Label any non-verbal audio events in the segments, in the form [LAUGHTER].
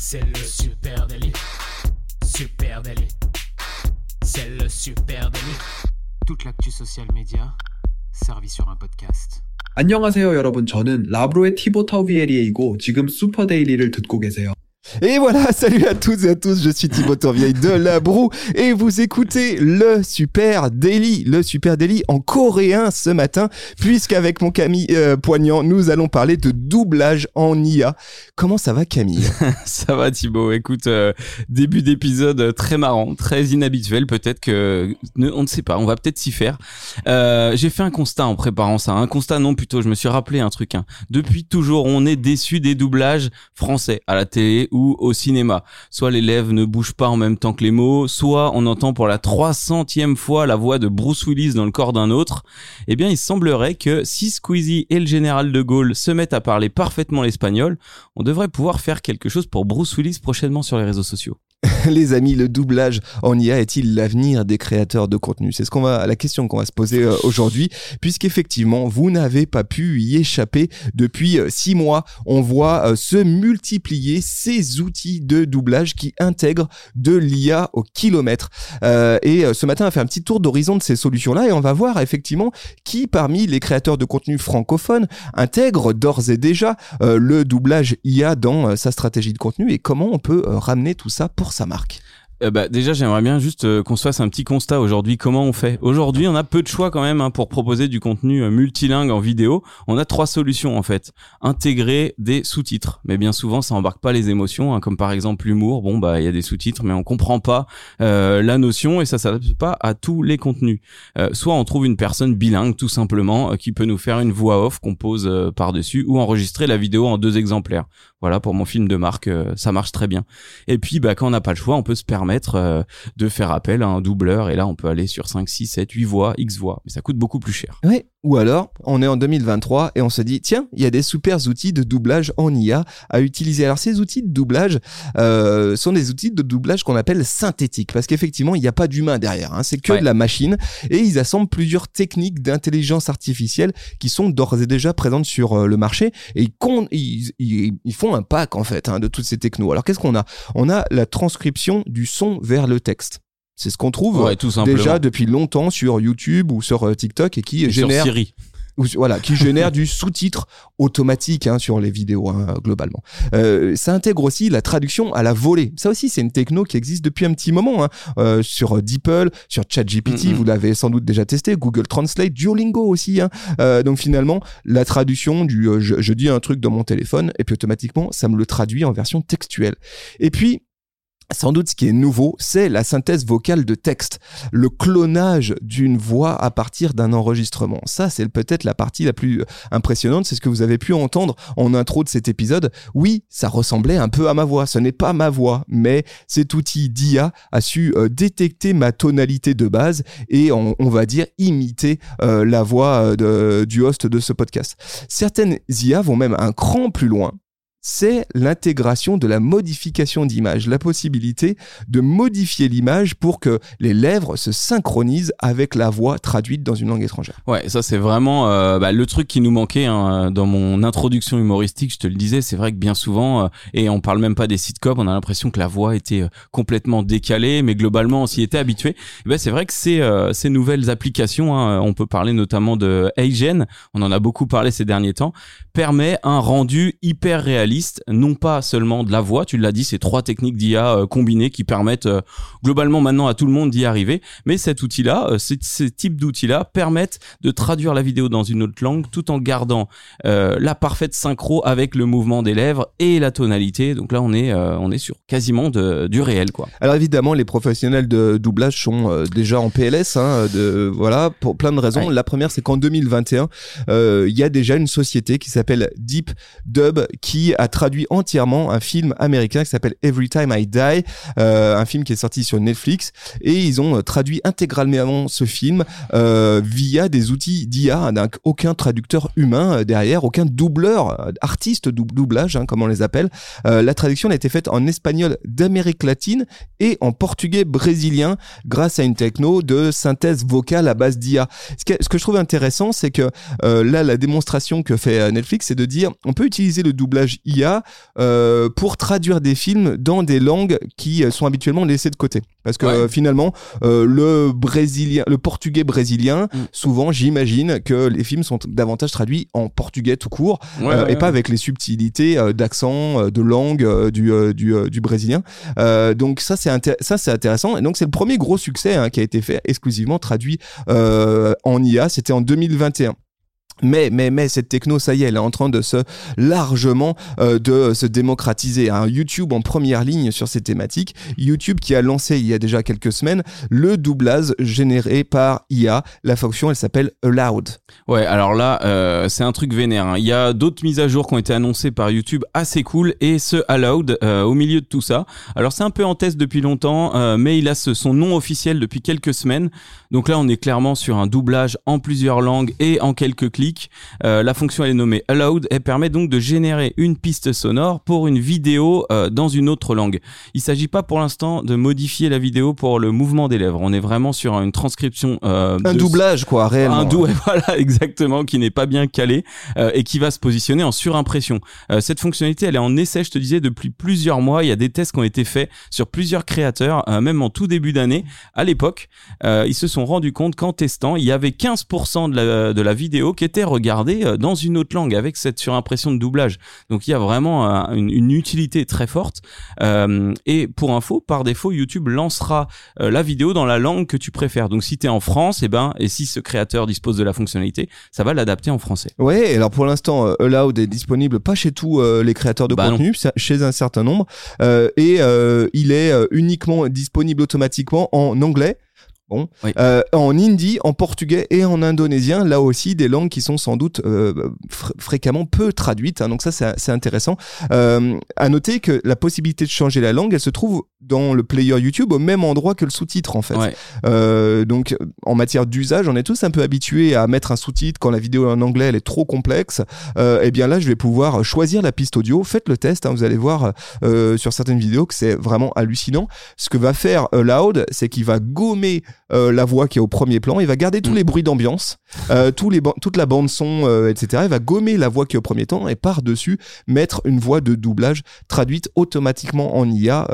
C'est le super délit. Super délit. C'est le super délit. Toute l'actu social média servie sur un podcast. 안녕하세요 여러분 저는 라브로의 티보 타우비에리에이고 지금 슈퍼데일리를 듣고 계세요. Et voilà, [LAUGHS] salut à toutes et à tous, je suis Thibaut Tourvieille de La Broue et vous écoutez le Super Daily, le Super Daily en coréen ce matin, puisqu'avec mon Camille euh, Poignant, nous allons parler de doublage en IA. Comment ça va Camille? [LAUGHS] Ça va Thibaut, écoute, euh, début d'épisode très marrant, très inhabituel, peut-être que, on ne sait pas, on va peut-être s'y faire. Euh, J'ai fait un constat en préparant ça, un constat non plutôt, je me suis rappelé un truc. hein. Depuis toujours, on est déçu des doublages français à la télé au cinéma. Soit les lèvres ne bougent pas en même temps que les mots, soit on entend pour la 300e fois la voix de Bruce Willis dans le corps d'un autre. Eh bien, il semblerait que si Squeezie et le général de Gaulle se mettent à parler parfaitement l'espagnol, on devrait pouvoir faire quelque chose pour Bruce Willis prochainement sur les réseaux sociaux. [LAUGHS] Les amis, le doublage en IA est-il l'avenir des créateurs de contenu? C'est ce qu'on va, la question qu'on va se poser euh, aujourd'hui, puisqu'effectivement, vous n'avez pas pu y échapper depuis euh, six mois. On voit euh, se multiplier ces outils de doublage qui intègrent de l'IA au kilomètre. Et ce matin, on a fait un petit tour d'horizon de ces solutions-là et on va voir effectivement qui parmi les créateurs de contenu francophones intègre d'ores et déjà le doublage IA dans sa stratégie de contenu et comment on peut ramener tout ça pour marque. Euh, bah, déjà, j'aimerais bien juste euh, qu'on se fasse un petit constat aujourd'hui. Comment on fait Aujourd'hui, on a peu de choix quand même hein, pour proposer du contenu euh, multilingue en vidéo. On a trois solutions en fait. Intégrer des sous-titres, mais bien souvent, ça embarque pas les émotions, hein, comme par exemple l'humour. Bon, bah, il y a des sous-titres, mais on comprend pas la notion et ça s'adapte pas à tous les contenus. Soit on trouve une personne bilingue, tout simplement, qui peut nous faire une voix off qu'on pose euh, par-dessus, ou enregistrer la vidéo en deux exemplaires. Voilà, pour mon film de marque, euh, ça marche très bien. Et puis, bah, quand on n'a pas le choix, on peut se permettre euh, de faire appel à un doubleur. Et là, on peut aller sur 5, 6, 7, 8 voix, X voix. Mais ça coûte beaucoup plus cher. Ouais. Ou alors, on est en 2023 et on se dit, tiens, il y a des super outils de doublage en IA à utiliser. Alors ces outils de doublage euh, sont des outils de doublage qu'on appelle synthétiques, parce qu'effectivement, il n'y a pas d'humain derrière. hein. C'est que Ouais. de la machine et ils assemblent plusieurs techniques d'intelligence artificielle qui sont d'ores et déjà présentes sur euh, le marché et ils, con- ils, ils- ils font un pack en fait hein, de toutes ces technos. Alors qu'est-ce qu'on a? On a la transcription du son vers le texte. C'est ce qu'on trouve Ouais, tout déjà depuis longtemps sur YouTube ou sur euh, TikTok et qui Et sur génère Siri. Voilà qui génère du sous-titre automatique hein, sur les vidéos hein, globalement. Euh, ça intègre aussi la traduction à la volée. Ça aussi c'est une techno qui existe depuis un petit moment hein, euh, sur DeepL, sur ChatGPT, vous l'avez sans doute déjà testé, Google Translate, Duolingo aussi. Hein. Euh, donc finalement la traduction du euh, je, je dis un truc dans mon téléphone et puis automatiquement ça me le traduit en version textuelle. Et puis sans doute ce qui est nouveau, c'est la synthèse vocale de texte, le clonage d'une voix à partir d'un enregistrement. Ça, c'est peut-être la partie la plus impressionnante, c'est ce que vous avez pu entendre en intro de cet épisode. Oui, ça ressemblait un peu à ma voix, ce n'est pas ma voix, mais cet outil d'IA a su euh, détecter ma tonalité de base et on, va dire imiter euh, la voix euh, du host de ce podcast. Certaines IA vont même un cran plus loin c'est l'intégration de la modification d'image, la possibilité de modifier l'image pour que les lèvres se synchronisent avec la voix traduite dans une langue étrangère. Ouais, ça c'est vraiment euh, bah, le truc qui nous manquait hein, dans mon introduction humoristique. Je te le disais, c'est vrai que bien souvent, euh, et on parle même pas des sitcoms, on a l'impression que la voix était euh, complètement décalée, mais globalement on s'y était habitué. Et ben c'est vrai que ces ces nouvelles applications, hein, on peut parler notamment de Eigen, on en a beaucoup parlé ces derniers temps, permet un rendu hyper réaliste, non pas seulement de la voix, tu l'as dit, c'est trois techniques d'IA euh, combinées qui permettent euh, globalement maintenant à tout le monde d'y arriver, mais cet outil-là, euh, ces, ces types d'outils-là permettent de traduire la vidéo dans une autre langue tout en gardant la parfaite synchro avec le mouvement des lèvres et la tonalité. Donc là, on est on est sur quasiment de, du réel, quoi. Alors évidemment, les professionnels de doublage sont déjà en PLS, hein, de, voilà, pour plein de raisons. Ouais. La première, c'est qu'en 2021, euh, il y a déjà une société qui s'appelle Deep Dub qui a traduit entièrement un film américain qui s'appelle Every Time I Die, euh, un film qui est sorti sur Netflix, et ils ont euh, traduit intégralement ce film euh, via des outils d'IA, donc aucun traducteur humain derrière, aucun doubleur, artiste dou- doublage, hein, comme on les appelle. La traduction a été faite en espagnol d'Amérique latine et en portugais brésilien grâce à une techno de synthèse vocale à base d'IA. Ce que, ce que je trouve intéressant, c'est que là, la démonstration que fait Netflix, c'est de dire on peut utiliser le doublage IA euh, pour traduire des films dans des langues qui euh, sont habituellement laissées de côté. Parce que Ouais. euh, finalement, euh, le brésilien, le portugais brésilien, Mm. souvent, j'imagine que les films sont davantage traduits en portugais tout court Ouais, ouais, et pas avec les subtilités d'accent, de langue du, du, du brésilien. Donc ça c'est ça c'est intéressant et donc c'est le premier gros succès hein, qui a été fait exclusivement traduit en IA. C'était en 2021. Mais, mais, mais, cette techno, ça y est, elle est en train de se largement euh, de se démocratiser. hein. YouTube en première ligne sur ces thématiques. YouTube qui a lancé il y a déjà quelques semaines le doublage généré par IA. La fonction, elle s'appelle Allowed. Ouais, alors là, euh, c'est un truc vénère. hein. Il y a d'autres mises à jour qui ont été annoncées par YouTube assez cool et ce Allowed euh, au milieu de tout ça. Alors c'est un peu en test depuis longtemps, euh, mais il a son nom officiel depuis quelques semaines. Donc là, on est clairement sur un doublage en plusieurs langues et en quelques clics. Euh, la fonction elle est nommée Allowed. Elle permet donc de générer une piste sonore pour une vidéo euh, dans une autre langue. Il s'agit pas pour l'instant de modifier la vidéo pour le mouvement des lèvres. On est vraiment sur une transcription. euh, Un de- doublage, quoi, réellement. un doux, [LAUGHS] voilà, exactement, qui n'est pas bien calé et qui va se positionner en surimpression. Cette fonctionnalité, elle est en essai, je te disais, depuis plusieurs mois. Il y a des tests qui ont été faits sur plusieurs créateurs, même en tout début d'année. À l'époque, ils se sont rendus compte qu'en testant, il y avait 15% de la, de la vidéo qui était regardée euh, dans une autre langue avec cette surimpression de doublage. Donc il y a vraiment euh, une, une utilité très forte. Euh, et pour info, par défaut, YouTube lancera euh, la vidéo dans la langue que tu préfères. Donc si tu es en France, et ben et si ce créateur dispose de la fonctionnalité, ça va l'adapter en français. Ouais, alors pour l'instant, Allowed est disponible pas chez tous euh, les créateurs de Bah contenu, c'est- chez un certain nombre, euh, et il est uniquement disponible automatiquement en anglais. Bon, Oui. Euh, en hindi, en portugais et en indonésien, là aussi des langues qui sont sans doute euh, fr- fréquemment peu traduites. hein, donc ça, c'est c'est intéressant. Euh, à noter que la possibilité de changer la langue, elle se trouve dans le player YouTube au même endroit que le sous-titre en fait. Ouais. Euh, donc, en matière d'usage, on est tous un peu habitués à mettre un sous-titre quand la vidéo en anglais, elle est trop complexe. Euh, et bien là, je vais pouvoir choisir la piste audio. Faites le test, hein, vous allez voir euh, sur certaines vidéos que c'est vraiment hallucinant. Ce que va faire euh, Loud, c'est qu'il va gommer euh, la voix qui est au premier plan. Il va garder tous Mm. les bruits d'ambiance, euh, tous les toute la bande son, euh, etc. Il va gommer la voix qui est au premier temps et par dessus mettre une voix de doublage traduite automatiquement en IA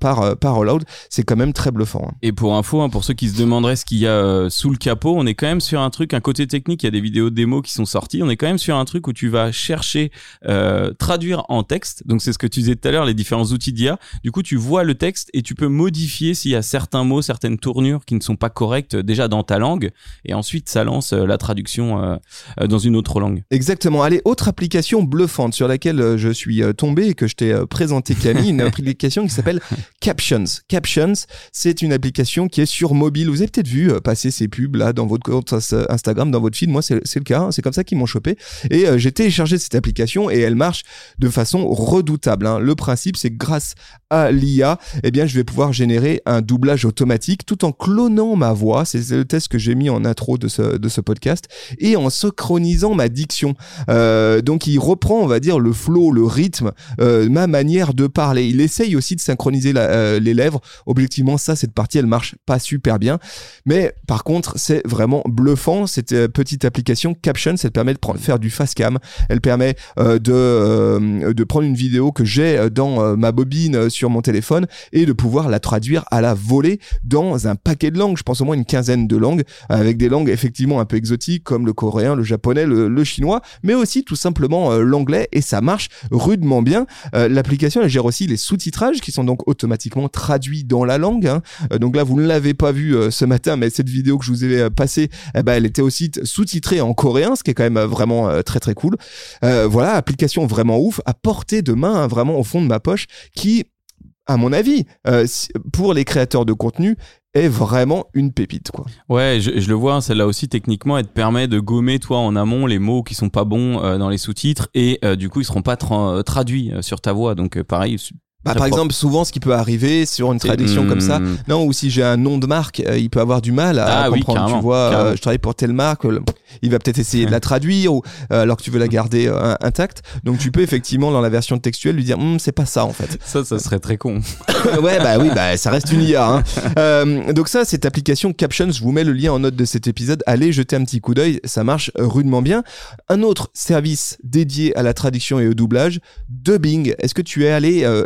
par euh, par Loud. C'est quand même très bluffant. hein. Et pour info, hein, pour ceux qui se demanderaient ce qu'il y a euh, sous le capot, on est quand même sur un truc, un côté technique, il y a des vidéos démos qui sont sorties, on est quand même sur un truc où tu vas chercher, euh, traduire en texte, donc c'est ce que tu disais tout à l'heure, les différents outils d'IA, du coup tu vois le texte et tu peux modifier s'il y a certains mots, certaines tournures qui ne sont pas correctes déjà dans ta langue, et ensuite ça lance la traduction euh, dans une autre langue. Exactement. Allez, autre application bluffante sur laquelle je suis tombé et que je t'ai présenté Camille, une [LAUGHS] application qui s'appelle Captions. Captions, c'est une application qui est sur mobile. Vous avez peut-être vu euh, passer ces pubs là dans votre compte Instagram, dans votre feed. Moi, c'est le cas. hein. C'est comme ça qu'ils m'ont chopé. Et euh, j'ai téléchargé cette application et elle marche de façon redoutable. hein. Le principe, c'est que grâce à l'IA, eh bien, je vais pouvoir générer un doublage automatique tout en clonant ma voix. C'est le test que j'ai mis en intro de ce, de ce podcast et en synchronisant ma diction. Euh, donc il reprend, on va dire, le flow, le rythme, ma manière de parler. Il essaye aussi de synchroniser la- euh, les lèvres. Objectivement, ça, cette partie, elle marche pas super bien. Mais par contre, c'est vraiment bluffant. Cette euh, petite application Caption, ça te permet de faire du fast cam. Elle permet euh, de, de prendre une vidéo que j'ai dans ma bobine sur mon téléphone et de pouvoir la traduire à la volée dans un paquet de langues. Je pense au moins une quinzaine de langues avec des langues effectivement un peu exotiques comme le coréen, le japonais, le, chinois, mais aussi tout simplement l'anglais et ça marche rudement bien. L'application elle gère aussi les sous-titrages qui sont donc automatiquement traduits dans la langue. hein. Euh, donc là vous ne l'avez pas vu euh, ce matin, mais cette vidéo que je vous ai euh, passée, eh ben, elle était aussi sous-titrée en coréen, ce qui est quand même vraiment très très cool. Voilà, application vraiment ouf, à portée de main, hein, vraiment au fond de ma poche, qui à mon avis, pour les créateurs de contenu, est vraiment une pépite, quoi. Ouais, je, le vois, hein, celle-là aussi, techniquement, elle te permet de gommer, toi, en amont, les mots qui sont pas bons dans les sous-titres, et du coup, ils seront pas tra- traduits sur ta voix. Donc, pareil, Bah, par propre. exemple, souvent, ce qui peut arriver sur une traduction Hmm. comme ça, non, ou si j'ai un nom de marque, euh, il peut avoir du mal à Ah comprendre. tu vois, euh, je travaille pour telle marque, euh, il va peut-être essayer de la traduire, ou alors que tu veux la garder intacte. Donc, tu peux effectivement, dans la version textuelle, lui dire, Hum, c'est pas ça en fait. Ça, ça serait très con. ouais, bah oui, bah ça reste une IA. hein. Donc ça, cette application Captions, je vous mets le lien en note de cet épisode. Allez jeter un petit coup d'œil, ça marche rudement bien. Un autre service dédié à la traduction et au doublage, Dubbing. Est-ce que tu es allé euh,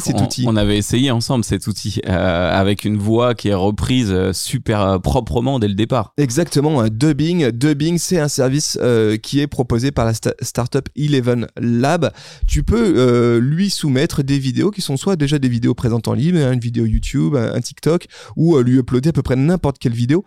cet on, outil on avait essayé ensemble cet outil euh, avec une voix qui est reprise euh, super euh, proprement dès le départ. Exactement, un dubbing. Dubbing, c'est un service euh, qui est proposé par la sta- startup Eleven Lab. Tu peux euh, lui soumettre des vidéos qui sont soit déjà des vidéos présentes en ligne, hein, une vidéo YouTube, un, un TikTok, ou lui uploader à peu près n'importe quelle vidéo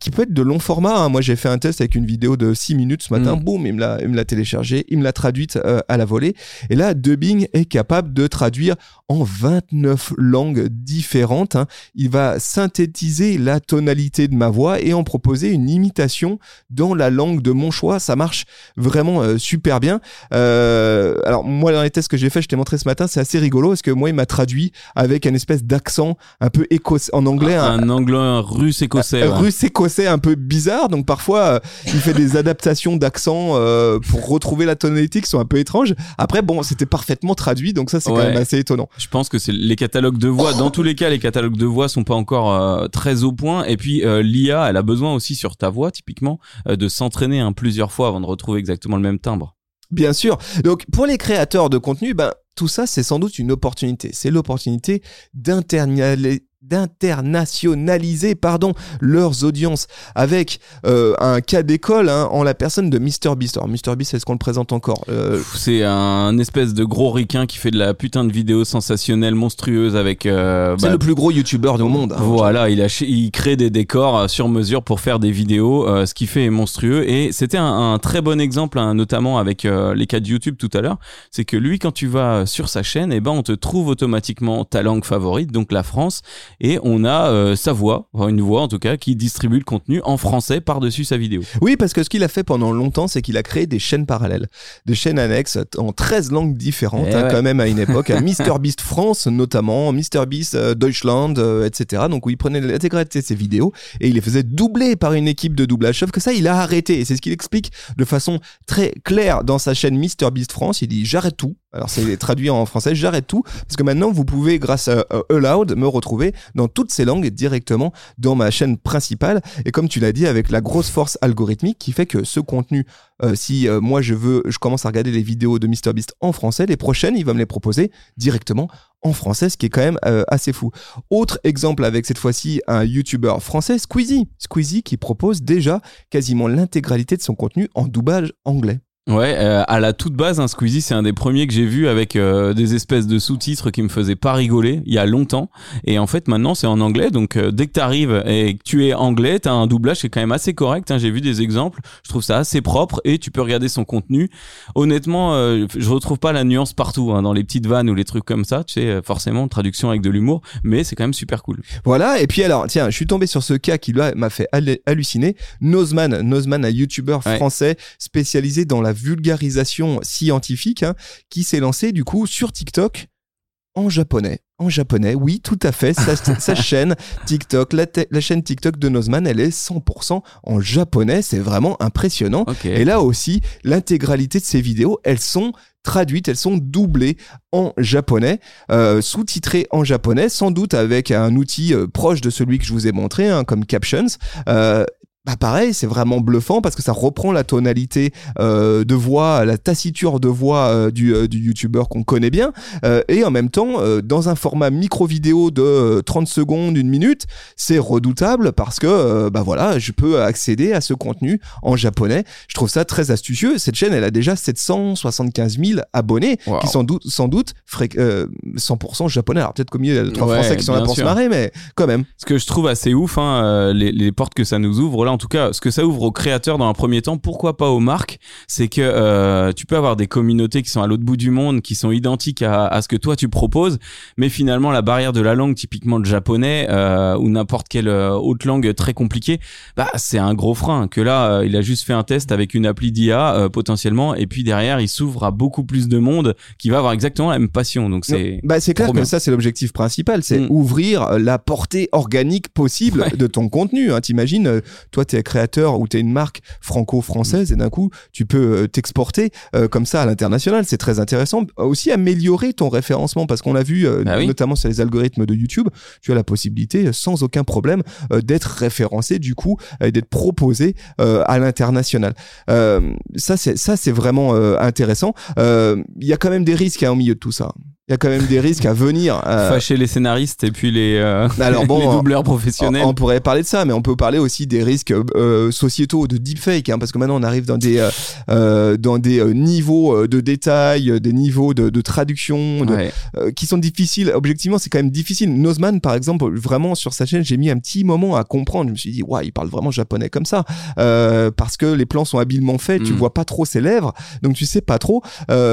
qui peut être de long format. hein. Moi, j'ai fait un test avec une vidéo de 6 minutes ce matin. Mm. Boum, il me l'a, il me l'a téléchargé, il me l'a traduite euh, à la volée. Et là, Dubbing est capable de traduire en 29 langues différentes. hein. Il va synthétiser la tonalité de ma voix et en proposer une imitation dans la langue de mon choix. Ça marche vraiment euh, super bien. Euh, alors moi, dans les tests que j'ai fait, je t'ai montré ce matin, c'est assez rigolo parce que moi, il m'a traduit avec une espèce d'accent un peu écossais en anglais. un- un anglais russe écossais. ouais. russe écossais un peu bizarre donc parfois euh, il fait des [LAUGHS] adaptations d'accent euh, pour retrouver la tonalité qui sont un peu étranges après bon c'était parfaitement traduit donc ça c'est quand même assez étonnant Je pense que c'est les catalogues de voix. Dans [LAUGHS] tous les cas, les catalogues de voix sont pas encore euh, très au point. Et puis l'IA, elle a besoin aussi sur ta voix, typiquement, de s'entraîner hein, plusieurs fois avant de retrouver exactement le même timbre. Bien sûr. Donc pour les créateurs de contenu, ben tout ça c'est sans doute une opportunité. C'est l'opportunité d'internali- d'internationaliser pardon leurs audiences avec euh, un cas d'école hein, en la personne de MrBeast. Alors MrBeast est-ce qu'on le présente encore Euh, C'est un espèce de gros ricain qui fait de la putain de vidéos sensationnelles, monstrueuses avec. euh, C'est bah, le plus gros youtubeur du monde. hein. Voilà, il, a, il crée des décors sur mesure pour faire des vidéos. ce qui fait est monstrueux. Et c'était un, un très bon exemple, hein, notamment avec les cas de YouTube tout à l'heure. C'est que lui, quand tu vas sur sa chaîne, eh ben, on te trouve automatiquement ta langue favorite, donc la France. Et on a euh, sa voix, enfin, une voix en tout cas, qui distribue le contenu en français par-dessus sa vidéo. Oui, parce que ce qu'il a fait pendant longtemps, c'est qu'il a créé des chaînes parallèles, des chaînes annexes en 13 langues différentes, Eh hein, ouais. quand même à une époque. [LAUGHS] MrBeast France notamment, MrBeast euh, Deutschland, euh, etc. Donc où il prenait l'intégralité de ses vidéos et il les faisait doubler par une équipe de doublage. Sauf que ça, il a arrêté. Et c'est ce qu'il explique de façon très claire dans sa chaîne MrBeast France. Il dit j'arrête tout. Alors c'est traduit en français, j'arrête tout parce que maintenant vous pouvez grâce à Aloud me retrouver dans toutes ces langues directement dans ma chaîne principale. Et comme tu l'as dit avec la grosse force algorithmique qui fait que ce contenu euh, si euh, moi je veux je commence à regarder les vidéos de MrBeast en français les prochaines il va me les proposer directement en français ce qui est quand même euh, assez fou. Autre exemple avec cette fois-ci un youtubeur français Squeezie. Squeezie qui propose déjà quasiment l'intégralité de son contenu en doublage anglais Ouais, euh, à la toute base, un Squeezie, c'est un des premiers que j'ai vu avec euh, des espèces de sous-titres qui me faisaient pas rigoler il y a longtemps. Et en fait, maintenant, c'est en anglais. Donc, euh, dès que t'arrives et que tu es anglais, t'as un doublage qui est quand même assez correct. hein. J'ai vu des exemples. Je trouve ça assez propre et tu peux regarder son contenu. Honnêtement, euh, je retrouve pas la nuance partout hein, dans les petites vannes ou les trucs comme ça. Tu sais, euh, forcément, traduction avec de l'humour, mais c'est quand même super cool. Voilà, et puis alors, tiens, je suis tombé sur ce cas qui m'a fait hallu- halluciner. Nozman, Nozman, un youtubeur Ouais. français spécialisé dans la vulgarisation scientifique, hein, qui s'est lancé du coup sur TikTok en japonais. En japonais, oui, tout à fait. Sa, [LAUGHS] sa chaîne TikTok, la, chaîne TikTok de Nozman, elle est 100% en japonais. C'est vraiment impressionnant. Et là aussi, l'intégralité de ces vidéos, elles sont traduites, elles sont doublées en japonais, euh, sous-titrées en japonais, sans doute avec un outil euh, proche de celui que je vous ai montré, hein, comme Captions. Euh, bah pareil, c'est vraiment bluffant parce que ça reprend la tonalité euh, de voix, la tassiture de voix euh, du, euh, du youtubeur qu'on connaît bien, euh, et en même temps, euh, dans un format micro-vidéo de euh, 30 secondes, une minute, c'est redoutable parce que euh, bah voilà, je peux accéder à ce contenu en japonais. Je trouve ça très astucieux. Cette chaîne, elle a déjà 775 000 abonnés Wow. qui sont doute, sans doute fré- euh, 100% japonais. Alors peut-être milieu, il y a trois Ouais, Français qui sont là pour se marrer, mais quand même. Ce que je trouve assez ouf, hein, euh, les, les portes que ça nous ouvre là en tout cas, ce que ça ouvre aux créateurs dans un premier temps, pourquoi pas aux marques, c'est que euh, tu peux avoir des communautés qui sont à l'autre bout du monde, qui sont identiques à, à, ce que toi tu proposes, mais finalement la barrière de la langue, typiquement le japonais euh, ou n'importe quelle euh, autre langue très compliquée, bah c'est un gros frein. Que là, euh, il a juste fait un test avec une appli d'IA potentiellement, et puis derrière, il s'ouvre à beaucoup plus de monde qui va avoir exactement la même passion. Donc c'est bah c'est clair que ça c'est l'objectif principal, c'est mm. ouvrir la portée organique possible de ton contenu. Hein. T'imagines, toi t'es créateur ou t'es une marque franco-française et d'un coup tu peux t'exporter comme ça à l'international. C'est très intéressant. Aussi améliorer ton référencement parce qu'on l'a vu bah notamment sur les algorithmes de YouTube, tu as la possibilité sans aucun problème d'être référencé du coup et d'être proposé à l'international. ça c'est ça c'est vraiment intéressant. Il y a quand même des risques hein, au milieu de tout ça il y a quand même des risques à venir. Euh... Fâcher les scénaristes et puis les, euh, Alors bon, [LAUGHS] les doubleurs professionnels. On, pourrait parler de ça, mais on peut parler aussi des risques euh, sociétaux de deepfake, hein, parce que maintenant on arrive dans des euh, dans des niveaux de détail, des niveaux de, de traduction, de, qui sont difficiles. Objectivement, c'est quand même difficile. Nozman, par exemple, vraiment sur sa chaîne, j'ai mis un petit moment à comprendre. Je me suis dit, ouais, il parle vraiment japonais comme ça, parce que les plans sont habilement faits. Tu mm. vois pas trop ses lèvres, donc tu sais pas trop.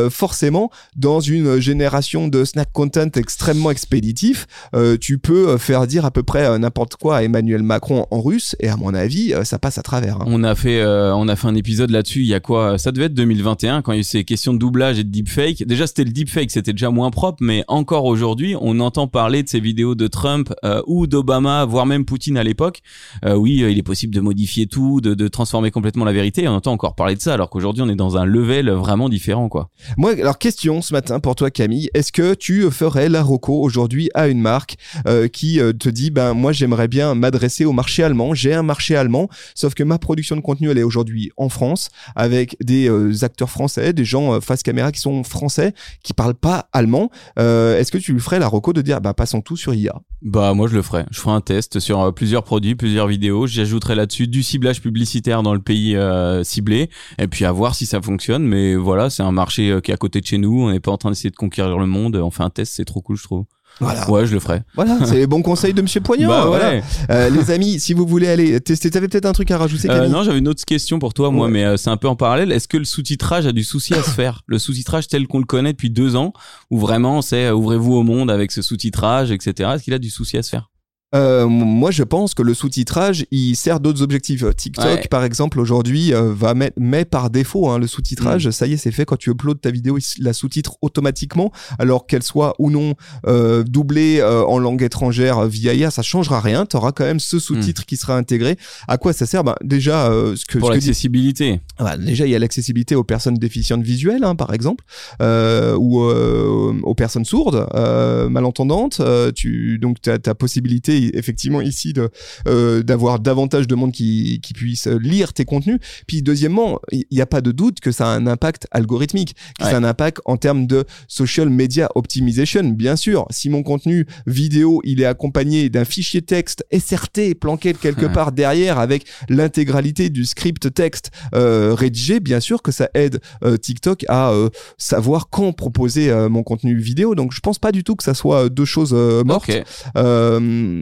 forcément, dans une génération de snack content extrêmement expéditif, euh, tu peux euh, faire dire à peu près euh, n'importe quoi à Emmanuel Macron en russe et à mon avis ça passe à travers. Hein. On a fait on a fait un épisode là-dessus il y a quoi ça devait être 2021 quand il y a eu ces questions de doublage et de deepfake. Déjà c'était le deepfake, c'était déjà moins propre mais encore aujourd'hui, on entend parler de ces vidéos de Trump ou d'Obama, voire même Poutine à l'époque. oui, il est possible de modifier tout, de, de transformer complètement la vérité, on entend encore parler de ça alors qu'aujourd'hui on est dans un level vraiment différent quoi. Moi alors question ce matin pour toi Camille, est-ce que tu ferais la roco aujourd'hui à une marque euh, qui euh, te dit ben moi j'aimerais bien m'adresser au marché allemand, j'ai un marché allemand, sauf que ma production de contenu elle est aujourd'hui en France avec des euh, acteurs français, des gens face caméra qui sont français, qui parlent pas allemand. Est-ce que tu lui ferais la roco de dire bah passons tout sur IA Bah moi je le ferais. Je ferai un test sur plusieurs produits, plusieurs vidéos. J'ajouterai là-dessus du ciblage publicitaire dans le pays ciblé et puis à voir si ça fonctionne. Mais voilà, c'est un marché qui est à côté de chez nous. On n'est pas en train d'essayer de conquérir le monde on fait un test, c'est trop cool, je trouve. Voilà. Ouais, je le ferai. Voilà, [LAUGHS] c'est les bons conseils de Monsieur Poignant. Bah, voilà. Euh, les amis, si vous voulez aller tester, t'avais peut-être un truc à rajouter. Euh, non, j'avais une autre question pour toi, moi, mais euh, c'est un peu en parallèle. Est-ce que le sous-titrage a du souci à se faire? Le sous-titrage tel qu'on le connaît depuis deux ans, ou vraiment c'est ouvrez-vous au monde avec ce sous-titrage, etc. Est-ce qu'il a du souci à se faire? Euh, moi, je pense que le sous-titrage, il sert d'autres objectifs. TikTok, par exemple, aujourd'hui, euh, va mettre, met par défaut hein, le sous-titrage. Mm. Ça y est, c'est fait. Quand tu uploads ta vidéo, il la sous-titre automatiquement, alors qu'elle soit ou non euh, doublée euh, en langue étrangère via IA, ça changera rien. Tu auras quand même ce sous-titre mm. qui sera intégré. À quoi ça sert? Ben, Déjà, ce que pour l'accessibilité. déjà, il y a l'accessibilité aux personnes déficientes visuelles, hein, par exemple, ou aux personnes sourdes, malentendantes. tu donc, tu as ta possibilité effectivement ici de euh, d'avoir davantage de monde qui, qui puisse lire tes contenus. Puis deuxièmement, il n'y a pas de doute que ça a un impact algorithmique, que ça a un impact en termes de social media optimization. Bien sûr, si mon contenu vidéo il est accompagné d'un fichier texte SRT planqué quelque part derrière avec l'intégralité du script texte euh, rédigé, bien sûr que ça aide euh, TikTok à savoir quand proposer mon contenu vidéo. Donc je pense pas du tout que ça soit deux choses mortes. Okay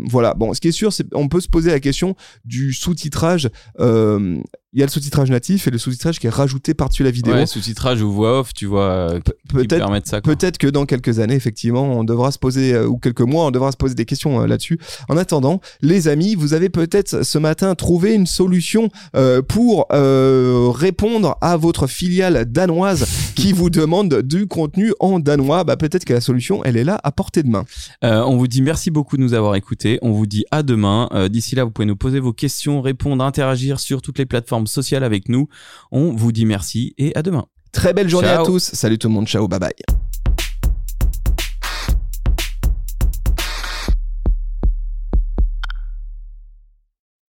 voilà. Bon, ce qui est sûr, c'est on peut se poser la question du sous-titrage euh, il y a le sous-titrage natif et le sous-titrage qui est rajouté par-dessus la vidéo. Ouais, sous-titrage ou voix off, tu vois, peut-être ça. Peut-être que dans quelques années, effectivement, on devra se poser euh, ou quelques mois, on devra se poser des questions euh, là-dessus. En attendant, les amis, vous avez peut-être ce matin trouvé une solution euh, pour répondre à votre filiale danoise [LAUGHS] qui vous demande du contenu en danois. Bah peut-être que la solution, elle est là à portée de main. on vous dit merci beaucoup de nous avoir écoutés. On vous dit à demain. D'ici là, vous pouvez nous poser vos questions, répondre, interagir sur toutes les plateformes sociale avec nous. On vous dit merci et à demain. Très belle journée à tous. Salut tout le monde. Ciao. Bye bye.